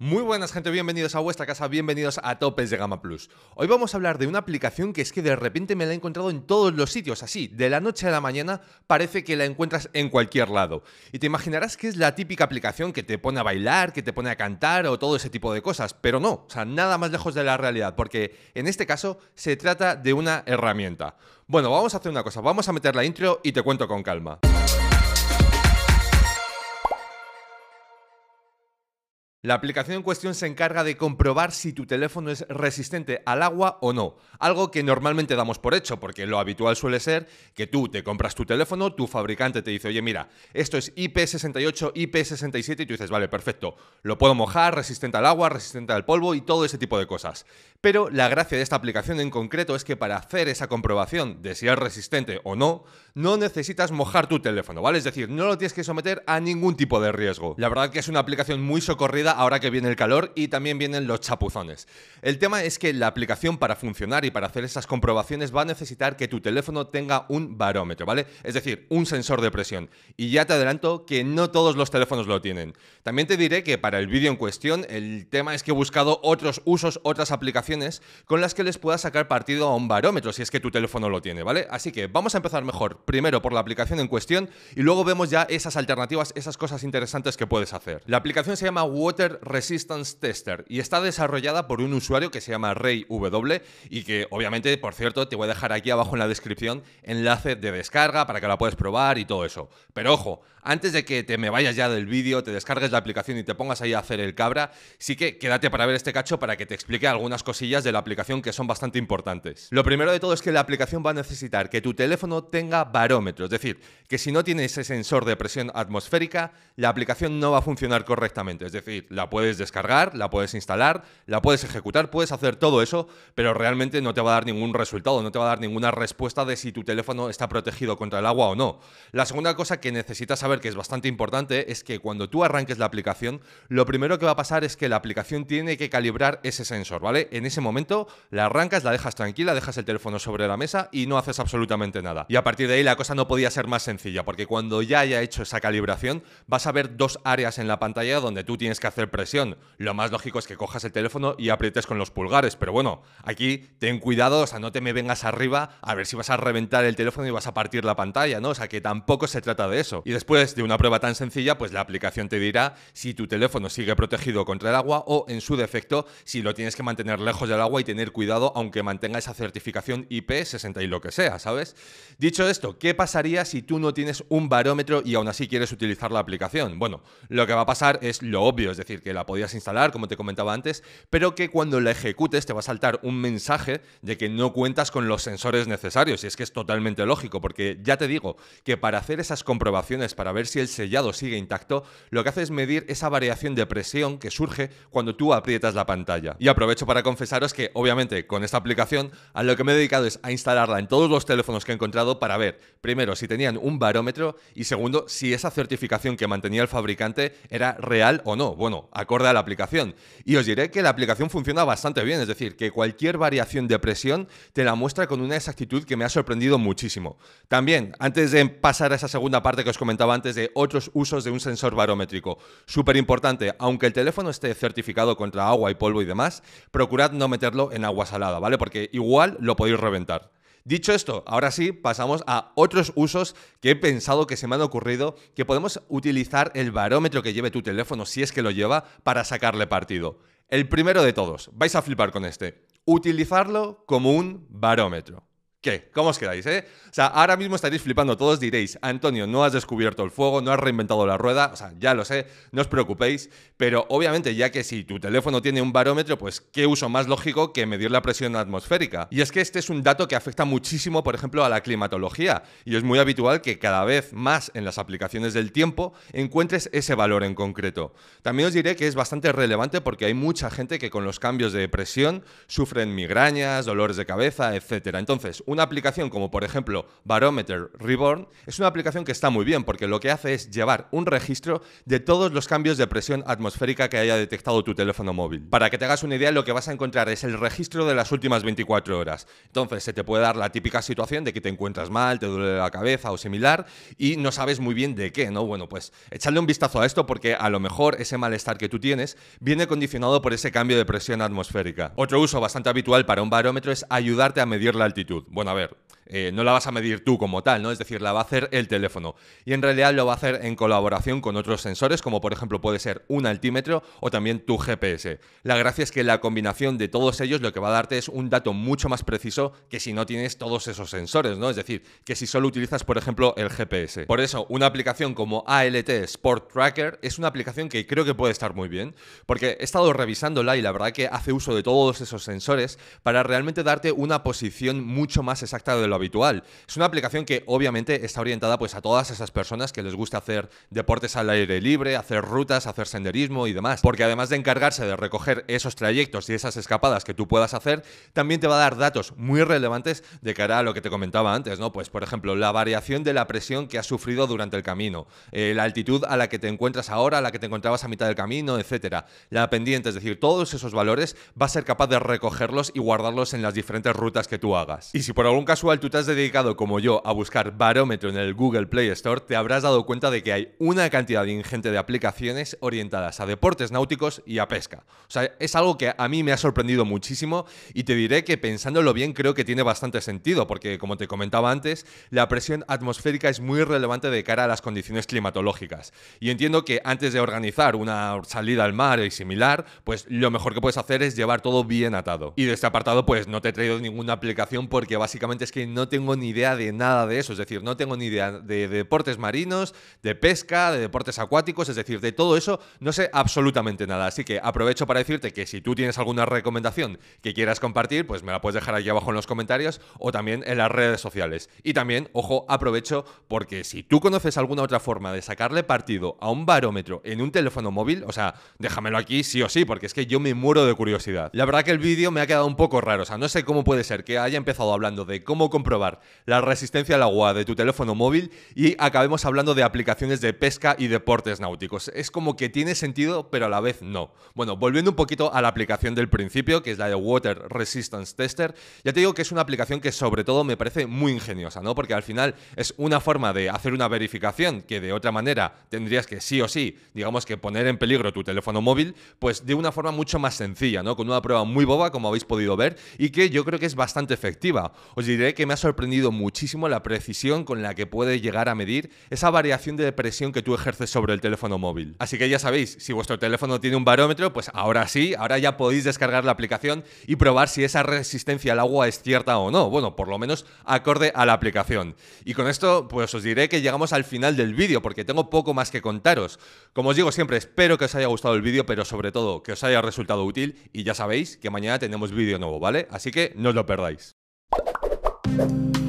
Muy buenas gente, bienvenidos a vuestra casa, bienvenidos a Topes de Gama Plus. Hoy vamos a hablar de una aplicación que es que de repente me la he encontrado en todos los sitios, así, de la noche a la mañana parece que la encuentras en cualquier lado. Y te imaginarás que es la típica aplicación que te pone a bailar, que te pone a cantar o todo ese tipo de cosas, pero no, o sea, nada más lejos de la realidad, porque en este caso se trata de una herramienta. Bueno, vamos a hacer una cosa, vamos a meter la intro y te cuento con calma. La aplicación en cuestión se encarga de comprobar si tu teléfono es resistente al agua o no, algo que normalmente damos por hecho, porque lo habitual suele ser que tú te compras tu teléfono, tu fabricante te dice, oye mira, esto es IP68, IP67 y tú dices, vale, perfecto, lo puedo mojar, resistente al agua, resistente al polvo y todo ese tipo de cosas. Pero la gracia de esta aplicación en concreto es que para hacer esa comprobación de si es resistente o no, no necesitas mojar tu teléfono, ¿vale? Es decir, no lo tienes que someter a ningún tipo de riesgo. La verdad que es una aplicación muy socorrida ahora que viene el calor y también vienen los chapuzones. El tema es que la aplicación para funcionar y para hacer esas comprobaciones va a necesitar que tu teléfono tenga un barómetro, ¿vale? Es decir, un sensor de presión. Y ya te adelanto que no todos los teléfonos lo tienen. También te diré que para el vídeo en cuestión, el tema es que he buscado otros usos, otras aplicaciones con las que les puedas sacar partido a un barómetro si es que tu teléfono lo tiene, ¿vale? Así que vamos a empezar mejor, primero por la aplicación en cuestión y luego vemos ya esas alternativas, esas cosas interesantes que puedes hacer. La aplicación se llama Water Resistance Tester y está desarrollada por un usuario que se llama Ray W y que obviamente, por cierto, te voy a dejar aquí abajo en la descripción enlace de descarga para que la puedas probar y todo eso. Pero ojo, antes de que te me vayas ya del vídeo, te descargues la aplicación y te pongas ahí a hacer el cabra, sí que quédate para ver este cacho para que te explique algunas cosillas de la aplicación que son bastante importantes. Lo primero de todo es que la aplicación va a necesitar que tu teléfono tenga barómetro, es decir, que si no tiene ese sensor de presión atmosférica, la aplicación no va a funcionar correctamente. Es decir, la puedes descargar, la puedes instalar, la puedes ejecutar, puedes hacer todo eso, pero realmente no te va a dar ningún resultado, no te va a dar ninguna respuesta de si tu teléfono está protegido contra el agua o no. La segunda cosa que necesitas saber, que es bastante importante, es que cuando tú arranques la aplicación, lo primero que va a pasar es que la aplicación tiene que calibrar ese sensor, ¿vale? En ese momento la arrancas, la dejas tranquila, dejas el teléfono sobre la mesa y no haces absolutamente nada. Y a partir de ahí la cosa no podía ser más sencilla, porque cuando ya haya hecho esa calibración, vas a ver dos áreas en la pantalla donde tú tienes que hacer presión. Lo más lógico es que cojas el teléfono y aprietes con los pulgares, pero bueno, aquí ten cuidado, o sea, no te me vengas arriba a ver si vas a reventar el teléfono y vas a partir la pantalla, ¿no? O sea, que tampoco se trata de eso. Y después de una prueba tan sencilla, pues la aplicación te dirá si tu teléfono sigue protegido contra el agua o, en su defecto, si lo tienes que mantener lejos del agua y tener cuidado aunque mantenga esa certificación IP60 y lo que sea, ¿sabes? Dicho esto, ¿qué pasaría si tú no tienes un barómetro y aún así quieres utilizar la aplicación? Bueno, lo que va a pasar es lo obvio, es decir, que la podías instalar, como te comentaba antes, pero que cuando la ejecutes te va a saltar un mensaje de que no cuentas con los sensores necesarios. Y es que es totalmente lógico, porque ya te digo que para hacer esas comprobaciones, para ver si el sellado sigue intacto, lo que hace es medir esa variación de presión que surge cuando tú aprietas la pantalla. Y aprovecho para confesaros que, obviamente, con esta aplicación, a lo que me he dedicado es a instalarla en todos los teléfonos que he encontrado para ver, primero, si tenían un barómetro y segundo, si esa certificación que mantenía el fabricante era real o no. Bueno, acorde a la aplicación. Y os diré que la aplicación funciona bastante bien, es decir, que cualquier variación de presión te la muestra con una exactitud que me ha sorprendido muchísimo. También, antes de pasar a esa segunda parte que os comentaba antes de otros usos de un sensor barométrico, súper importante, aunque el teléfono esté certificado contra agua y polvo y demás, procurad no meterlo en agua salada, ¿vale? Porque igual lo podéis reventar. Dicho esto, ahora sí pasamos a otros usos que he pensado que se me han ocurrido que podemos utilizar el barómetro que lleve tu teléfono, si es que lo lleva, para sacarle partido. El primero de todos, vais a flipar con este, utilizarlo como un barómetro. ¿Qué? ¿Cómo os quedáis, eh? O sea, ahora mismo estaréis flipando todos, diréis, Antonio, no has descubierto el fuego, no has reinventado la rueda, o sea, ya lo sé, no os preocupéis, pero obviamente ya que si tu teléfono tiene un barómetro, pues qué uso más lógico que medir la presión atmosférica. Y es que este es un dato que afecta muchísimo, por ejemplo, a la climatología, y es muy habitual que cada vez más en las aplicaciones del tiempo encuentres ese valor en concreto. También os diré que es bastante relevante porque hay mucha gente que con los cambios de presión sufren migrañas, dolores de cabeza, etc. Entonces, una aplicación como por ejemplo Barometer Reborn es una aplicación que está muy bien porque lo que hace es llevar un registro de todos los cambios de presión atmosférica que haya detectado tu teléfono móvil. Para que te hagas una idea, lo que vas a encontrar es el registro de las últimas 24 horas. Entonces, se te puede dar la típica situación de que te encuentras mal, te duele la cabeza o similar y no sabes muy bien de qué, ¿no? Bueno, pues echarle un vistazo a esto porque a lo mejor ese malestar que tú tienes viene condicionado por ese cambio de presión atmosférica. Otro uso bastante habitual para un barómetro es ayudarte a medir la altitud. A ver, eh, no la vas a medir tú como tal, ¿no? Es decir, la va a hacer el teléfono. Y en realidad lo va a hacer en colaboración con otros sensores, como por ejemplo puede ser un altímetro o también tu GPS. La gracia es que la combinación de todos ellos lo que va a darte es un dato mucho más preciso que si no tienes todos esos sensores, ¿no? Es decir, que si solo utilizas, por ejemplo, el GPS. Por eso, una aplicación como ALT Sport Tracker es una aplicación que creo que puede estar muy bien, porque he estado revisándola y la verdad que hace uso de todos esos sensores para realmente darte una posición mucho más exacta de lo habitual. Es una aplicación que obviamente está orientada pues a todas esas personas que les gusta hacer deportes al aire libre, hacer rutas, hacer senderismo y demás, porque además de encargarse de recoger esos trayectos y esas escapadas que tú puedas hacer, también te va a dar datos muy relevantes de cara a lo que te comentaba antes, ¿no? Pues por ejemplo, la variación de la presión que has sufrido durante el camino, eh, la altitud a la que te encuentras ahora, a la que te encontrabas a mitad del camino, etcétera, la pendiente, es decir, todos esos valores va a ser capaz de recogerlos y guardarlos en las diferentes rutas que tú hagas. Y si por algún casual tú te has dedicado, como yo, a buscar barómetro en el Google Play Store, te habrás dado cuenta de que hay una cantidad ingente de aplicaciones orientadas a deportes náuticos y a pesca. O sea, es algo que a mí me ha sorprendido muchísimo y te diré que pensándolo bien creo que tiene bastante sentido, porque como te comentaba antes, la presión atmosférica es muy relevante de cara a las condiciones climatológicas. Y entiendo que antes de organizar una salida al mar y similar, pues lo mejor que puedes hacer es llevar todo bien atado. Y de este apartado, pues no te he traído ninguna aplicación porque básicamente es que no tengo ni idea de nada de eso. Es decir, no tengo ni idea de, deportes marinos, de pesca, de deportes acuáticos, es decir, de todo eso no sé absolutamente nada. Así que aprovecho para decirte que si tú tienes alguna recomendación que quieras compartir, pues me la puedes dejar aquí abajo en los comentarios o también en las redes sociales. Y también, ojo, aprovecho porque si tú conoces alguna otra forma de sacarle partido a un barómetro en un teléfono móvil, o sea, déjamelo aquí sí o sí, porque es que yo me muero de curiosidad. La verdad que el vídeo me ha quedado un poco raro, o sea, no sé cómo puede ser que haya empezado hablando de cómo comprobar la resistencia al agua de tu teléfono móvil y acabemos hablando de aplicaciones de pesca y deportes náuticos. Es como que tiene sentido, pero a la vez no. Bueno, volviendo un poquito a la aplicación del principio, que es la de Water Resistance Tester, ya te digo que es una aplicación que sobre todo me parece muy ingeniosa, ¿no? Porque al final es una forma de hacer una verificación que de otra manera tendrías que sí o sí, digamos que poner en peligro tu teléfono móvil, pues de una forma mucho más sencilla, ¿no? Con una prueba muy boba, como habéis podido ver, y que yo creo que es bastante efectiva. Os diré que me ha sorprendido muchísimo la precisión con la que puede llegar a medir esa variación de presión que tú ejerces sobre el teléfono móvil. Así que ya sabéis, si vuestro teléfono tiene un barómetro, pues ahora sí, ahora ya podéis descargar la aplicación y probar si esa resistencia al agua es cierta o no. Bueno, por lo menos acorde a la aplicación. Y con esto, pues os diré que llegamos al final del vídeo, porque tengo poco más que contaros. Como os digo siempre, espero que os haya gustado el vídeo, pero sobre todo que os haya resultado útil. Y ya sabéis que mañana tenemos vídeo nuevo, ¿vale? Así que no os lo perdáis. Thank you.